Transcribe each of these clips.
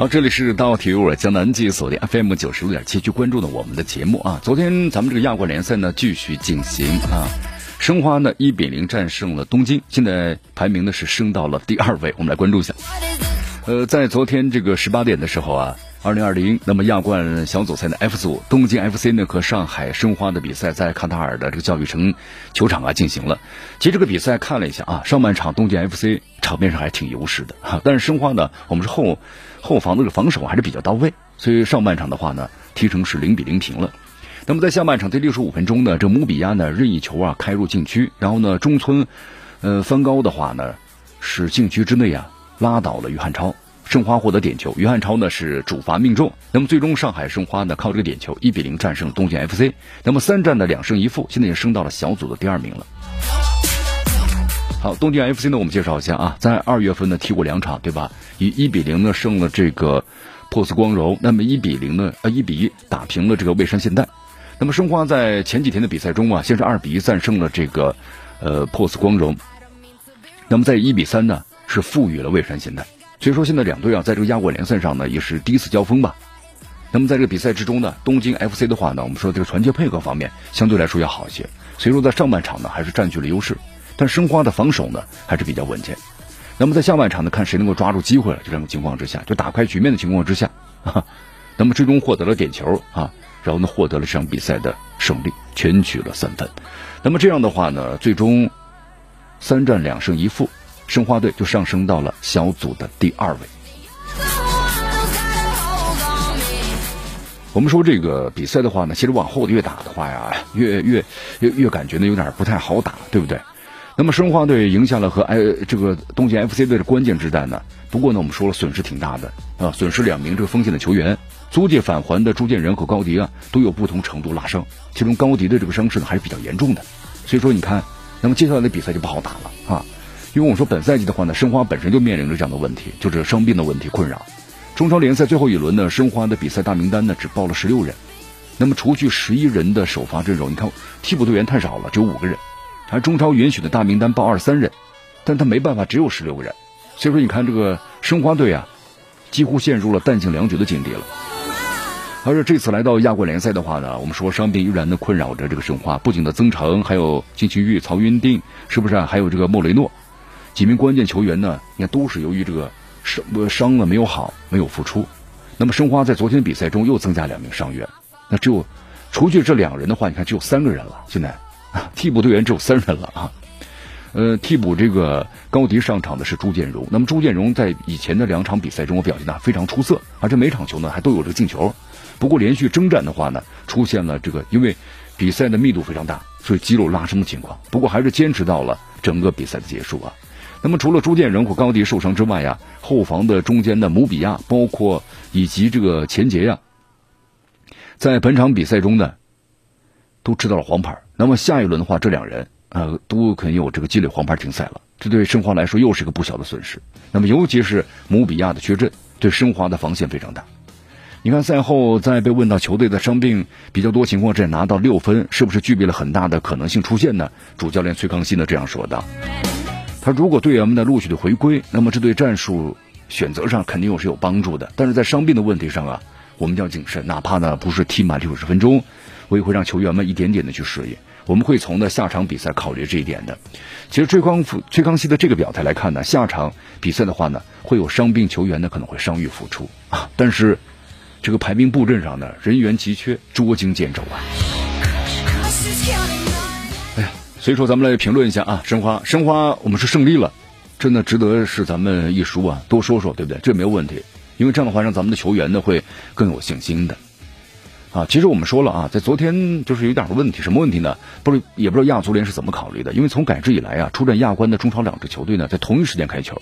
好，这里是大体育，我江南记忆锁定 FM 九十六点七，去关注的我们的节目啊。昨天咱们这个亚冠联赛呢继续进行啊，申花呢一比零战胜了东京，现在排名呢是升到了第二位。我们来关注一下。呃，在昨天这个十八点的时候啊，二零二零那么亚冠小组赛的 F 组，东京 FC 呢和上海申花的比赛在卡塔尔的这个教育城球场啊进行了。其实这个比赛看了一下啊，上半场东京 FC 场面上还挺优势的哈，但是申花呢，我们是后。后防的这个防守还是比较到位，所以上半场的话呢，踢成是零比零平了。那么在下半场第六十五分钟呢，这姆比亚呢任意球啊开入禁区，然后呢中村，呃翻高的话呢是禁区之内啊拉倒了于汉超，申花获得点球，于汉超呢是主罚命中。那么最终上海申花呢靠这个点球一比零战胜东京 FC，那么三战的两胜一负，现在已经升到了小组的第二名了。好，东京 FC 呢，我们介绍一下啊，在二月份呢踢过两场，对吧？以一比零呢胜了这个珀斯光荣，那么一比零呢，呃一比一打平了这个蔚山现代。那么申花在前几天的比赛中啊，先是二比一战胜了这个呃珀斯光荣，那么在一比三呢是负于了蔚山现代。所以说现在两队啊在这个亚冠联赛上呢也是第一次交锋吧。那么在这个比赛之中呢，东京 FC 的话呢，我们说这个传球配合方面相对来说要好一些，所以说在上半场呢还是占据了优势。但申花的防守呢还是比较稳健，那么在下半场呢，看谁能够抓住机会了，就这种情况之下，就打开局面的情况之下，那么最终获得了点球啊，然后呢获得了这场比赛的胜利，全取了三分。那么这样的话呢，最终三战两胜一负，申花队就上升到了小组的第二位。我们说这个比赛的话呢，其实往后越打的话呀，越越越越感觉呢有点不太好打，对不对？那么申花队赢下了和哎这个东京 FC 队的关键之战呢。不过呢，我们说了损失挺大的啊，损失两名这个锋线的球员，租借返还的朱建仁和高迪啊都有不同程度拉伤，其中高迪的这个伤势呢还是比较严重的。所以说你看，那么接下来的比赛就不好打了啊，因为我说本赛季的话呢，申花本身就面临着这样的问题，就是伤病的问题困扰。中超联赛最后一轮呢，申花的比赛大名单呢只报了十六人，那么除去十一人的首发阵容，你看替补队员太少了，只有五个人。而中超允许的大名单报二十三人，但他没办法，只有十六个人。所以说，你看这个申花队啊，几乎陷入了弹尽粮绝的境地了。而且这次来到亚冠联赛的话呢，我们说伤病依然的困扰着这个申花，不仅的曾诚，还有金庆玉、曹云定，是不是？还有这个莫雷诺，几名关键球员呢？你看都是由于这个伤伤了没有好，没有复出。那么申花在昨天比赛中又增加两名伤员，那只有除去这两人的话，你看只有三个人了。现在。替补队员只有三人了啊，呃，替补这个高迪上场的是朱建荣。那么朱建荣在以前的两场比赛中，我表现的非常出色，而且每场球呢还都有这个进球。不过连续征战的话呢，出现了这个因为比赛的密度非常大，所以肌肉拉伸的情况。不过还是坚持到了整个比赛的结束啊。那么除了朱建荣和高迪受伤之外呀，后防的中间的姆比亚，包括以及这个钱杰呀，在本场比赛中呢。都吃到了黄牌，那么下一轮的话，这两人呃都可能有这个积累黄牌停赛了，这对申花来说又是一个不小的损失。那么尤其是姆比亚的缺阵，对申花的防线非常大。你看赛后在被问到球队的伤病比较多情况之下拿到六分，是不是具备了很大的可能性出现呢？主教练崔康熙呢这样说道：“他如果队员们的陆续的回归，那么这对战术选择上肯定又是有帮助的。但是在伤病的问题上啊，我们要谨慎，哪怕呢不是踢满六十分钟。”我也会让球员们一点点的去适应，我们会从呢下场比赛考虑这一点的。其实崔康复崔康熙的这个表态来看呢，下场比赛的话呢，会有伤病球员呢可能会伤愈复出啊。但是这个排兵布阵上呢，人员急缺，捉襟见肘啊。所以说咱们来评论一下啊，申花申花我们是胜利了，真的值得是咱们一输啊，多说说对不对？这没有问题，因为这样的话让咱们的球员呢会更有信心的。啊，其实我们说了啊，在昨天就是有点问题，什么问题呢？不是，也不知道亚足联是怎么考虑的。因为从改制以来啊，出战亚冠的中超两支球队呢，在同一时间开球，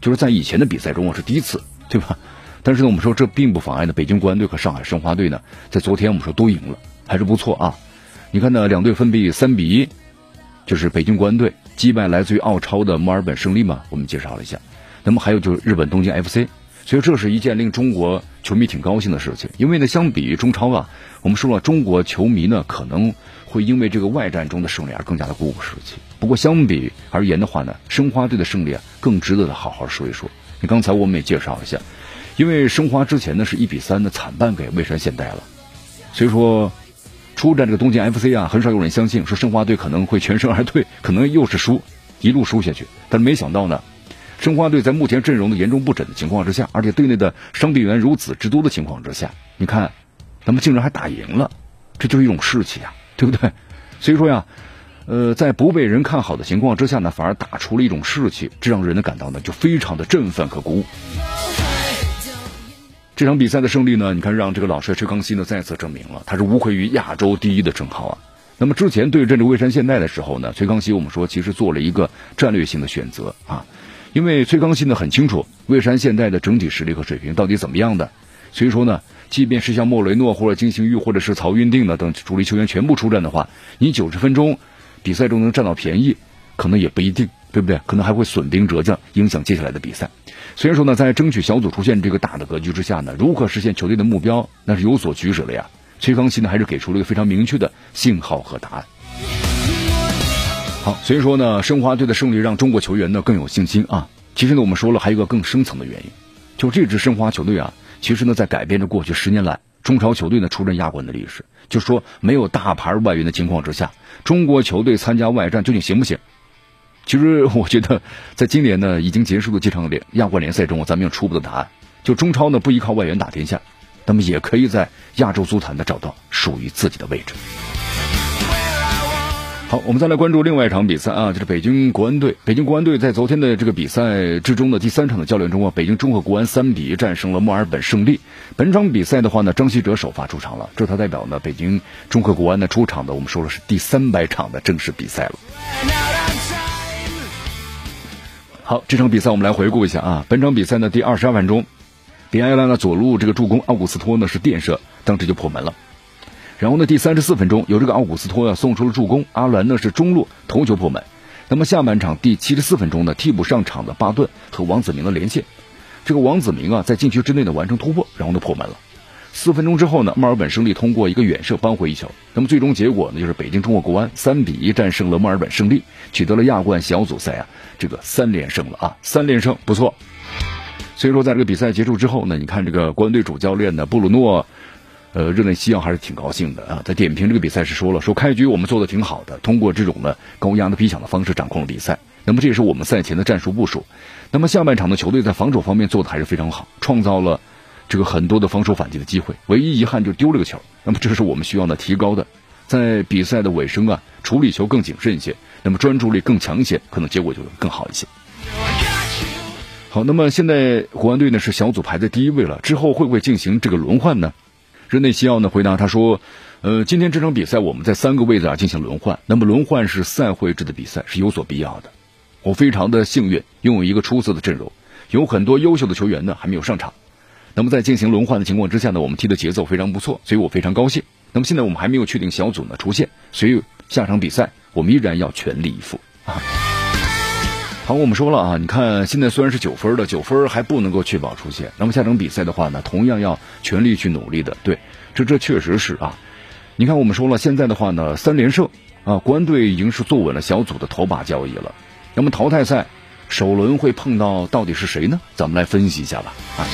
就是在以前的比赛中啊是第一次，对吧？但是呢，我们说这并不妨碍呢，北京国安队和上海申花队呢，在昨天我们说都赢了，还是不错啊。你看呢，两队分别三比一，就是北京国安队击败来自于澳超的墨尔本胜利嘛，我们介绍了一下。那么还有就是日本东京 FC，所以这是一件令中国球迷挺高兴的事情。因为呢，相比于中超啊，我们说了，中国球迷呢可能会因为这个外战中的胜利而更加的鼓舞士气。不过相比而言的话呢，申花队的胜利啊更值得的好好说一说。你刚才我们也介绍了一下，因为申花之前呢是一比三的惨败给蔚山现代了，所以说出战这个东京 FC 啊，很少有人相信说申花队可能会全身而退，可能又是输，一路输下去。但是没想到呢。申花队在目前阵容的严重不整的情况之下，而且队内的伤病员如此之多的情况之下，你看，他们竟然还打赢了，这就是一种士气啊，对不对？所以说呀，呃，在不被人看好的情况之下呢，反而打出了一种士气，这让人呢感到呢就非常的振奋和鼓舞。这场比赛的胜利呢，你看让这个老帅崔康熙呢再次证明了他是无愧于亚洲第一的称号啊。那么之前对阵着蔚山现代的时候呢，崔康熙我们说其实做了一个战略性的选择啊。因为崔康熙呢很清楚蔚山现代的整体实力和水平到底怎么样的，所以说呢，即便是像莫雷诺或者金星玉或者是曹云定呢等主力球员全部出战的话，你九十分钟比赛中能占到便宜，可能也不一定，对不对？可能还会损兵折将，影响接下来的比赛。虽然说呢，在争取小组出线这个大的格局之下呢，如何实现球队的目标，那是有所取舍的呀。崔康熙呢还是给出了一个非常明确的信号和答案。好，所以说呢，申花队的胜利让中国球员呢更有信心啊。其实呢，我们说了还有一个更深层的原因，就这支申花球队啊，其实呢在改变着过去十年来中超球队呢出战亚冠的历史。就说没有大牌外援的情况之下，中国球队参加外战究竟行不行？其实我觉得，在今年呢已经结束的这场联亚冠联赛中，咱们有初步的答案。就中超呢不依靠外援打天下，那么也可以在亚洲足坛呢找到属于自己的位置。好，我们再来关注另外一场比赛啊，就是北京国安队。北京国安队在昨天的这个比赛之中的第三场的较量中啊，北京中赫国安三比一战胜了墨尔本胜利。本场比赛的话呢，张稀哲首发出场了，这他代表呢北京中赫国安的出场的，我们说了是第三百场的正式比赛了。好，这场比赛我们来回顾一下啊，本场比赛呢第二十二分钟，比埃兰的左路这个助攻奥古斯托呢是垫射，当时就破门了。然后呢，第三十四分钟有这个奥古斯托啊送出了助攻，阿兰呢是中路头球破门。那么下半场第七十四分钟呢，替补上场的巴顿和王子明的连线，这个王子明啊在禁区之内呢完成突破，然后呢破门了。四分钟之后呢，墨尔本胜利通过一个远射扳回一球。那么最终结果呢，就是北京中国国安三比一战胜了墨尔本胜利，取得了亚冠小组赛啊这个三连胜了啊，三连胜不错。所以说在这个比赛结束之后呢，你看这个国安队主教练呢布鲁诺。呃，热内西奥还是挺高兴的啊！在点评这个比赛时说了，说开局我们做的挺好的，通过这种呢高压的逼抢的方式掌控了比赛。那么这也是我们赛前的战术部署。那么下半场的球队在防守方面做的还是非常好，创造了这个很多的防守反击的机会。唯一遗憾就丢了个球。那么这是我们需要呢提高的，在比赛的尾声啊，处理球更谨慎一些，那么专注力更强一些，可能结果就更好一些。好，那么现在国安队呢是小组排在第一位了，之后会不会进行这个轮换呢？日内西奥呢回答他说：“呃，今天这场比赛我们在三个位置啊进行轮换，那么轮换是赛会制的比赛，是有所必要的。我非常的幸运，拥有一个出色的阵容，有很多优秀的球员呢还没有上场。那么在进行轮换的情况之下呢，我们踢的节奏非常不错，所以我非常高兴。那么现在我们还没有确定小组呢出线，所以下场比赛我们依然要全力以赴啊。”好，我们说了啊，你看现在虽然是九分的，九分还不能够确保出线。那么下场比赛的话呢，同样要全力去努力的。对，这这确实是啊。你看我们说了，现在的话呢，三连胜啊，国安队已经是坐稳了小组的头把交椅了。那么淘汰赛首轮会碰到到底是谁呢？咱们来分析一下吧。啊，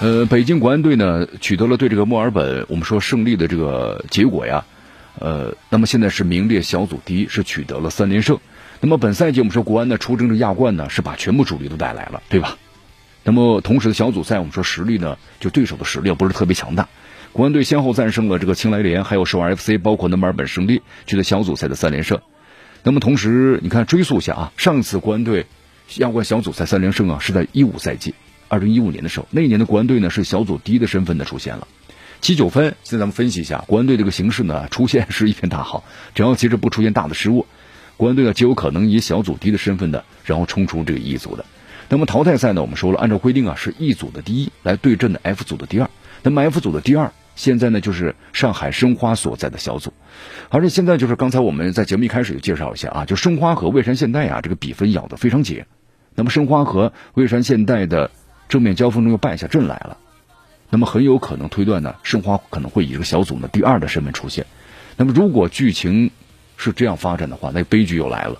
呃，北京国安队呢取得了对这个墨尔本我们说胜利的这个结果呀，呃，那么现在是名列小组第一，是取得了三连胜。那么本赛季我们说国安呢出征这亚冠呢是把全部主力都带来了，对吧？那么同时的小组赛我们说实力呢就对手的实力不是特别强大，国安队先后战胜了这个青莱联，还有首尔 FC，包括那墨尔本胜利，取得小组赛的三连胜。那么同时你看追溯一下啊，上次国安队亚冠小组赛三连胜啊是在一五赛季，二零一五年的时候，那一年的国安队呢是小组第一的身份呢出现了七九分。现在咱们分析一下国安队这个形势呢，出现是一片大好，只要其实不出现大的失误。国安队呢，就有可能以小组第一的身份呢，然后冲出这个一组的。那么淘汰赛呢，我们说了，按照规定啊，是一组的第一来对阵的 F 组的第二。那么 F 组的第二现在呢就是上海申花所在的小组，而且现在就是刚才我们在节目一开始就介绍一下啊，就申花和蔚山现代啊这个比分咬得非常紧，那么申花和蔚山现代的正面交锋中又败下阵来了，那么很有可能推断呢，申花可能会以这个小组呢第二的身份出现，那么如果剧情是这样发展的话，那悲剧又来了，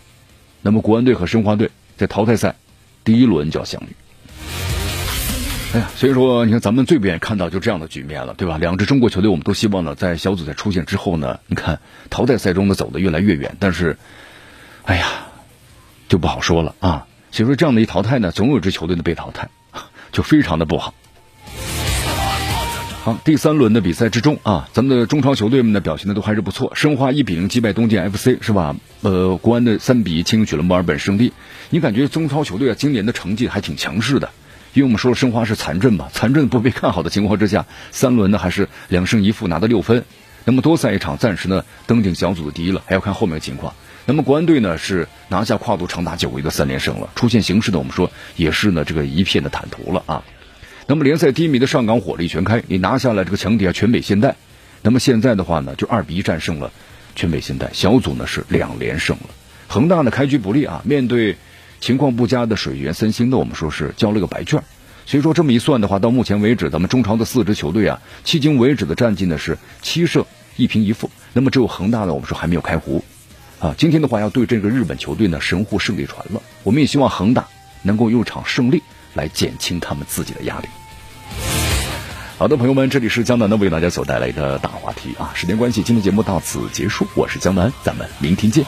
那么国安队和申花队在淘汰赛第一轮就要相遇。哎呀，所以说，你看咱们最不愿意看到就这样的局面了，对吧？两支中国球队，我们都希望呢，在小组赛出现之后呢，你看淘汰赛中呢走得越来越远，但是，哎呀，就不好说了啊。所以说，这样的一淘汰呢，总有支球队呢被淘汰，就非常的不好。好，第三轮的比赛之中啊，咱们的中超球队们呢表现的都还是不错。申花一比零击败东建 FC 是吧？呃，国安的三比一轻取了墨尔本胜利。你感觉中超球队啊，今年的成绩还挺强势的。因为我们说了，申花是残阵嘛，残阵不被看好的情况之下，三轮呢还是两胜一负拿到六分，那么多赛一场，暂时呢登顶小组的第一了，还要看后面的情况。那么国安队呢是拿下跨度长达九个月的三连胜了，出现形势呢我们说也是呢这个一片的坦途了啊。那么联赛低迷的上港火力全开，也拿下了这个强敌啊全北现代。那么现在的话呢，就二比一战胜了全北现代，小组呢是两连胜了。恒大呢开局不利啊，面对。情况不佳的水源三星呢，我们说是交了个白卷，所以说这么一算的话，到目前为止，咱们中超的四支球队啊，迄今为止的战绩呢是七胜一平一负。那么只有恒大呢，我们说还没有开胡啊。今天的话要对这个日本球队呢神户胜利船了，我们也希望恒大能够用场胜利来减轻他们自己的压力。好的，朋友们，这里是江南呢为大家所带来的大话题啊。时间关系，今天节目到此结束，我是江南，咱们明天见。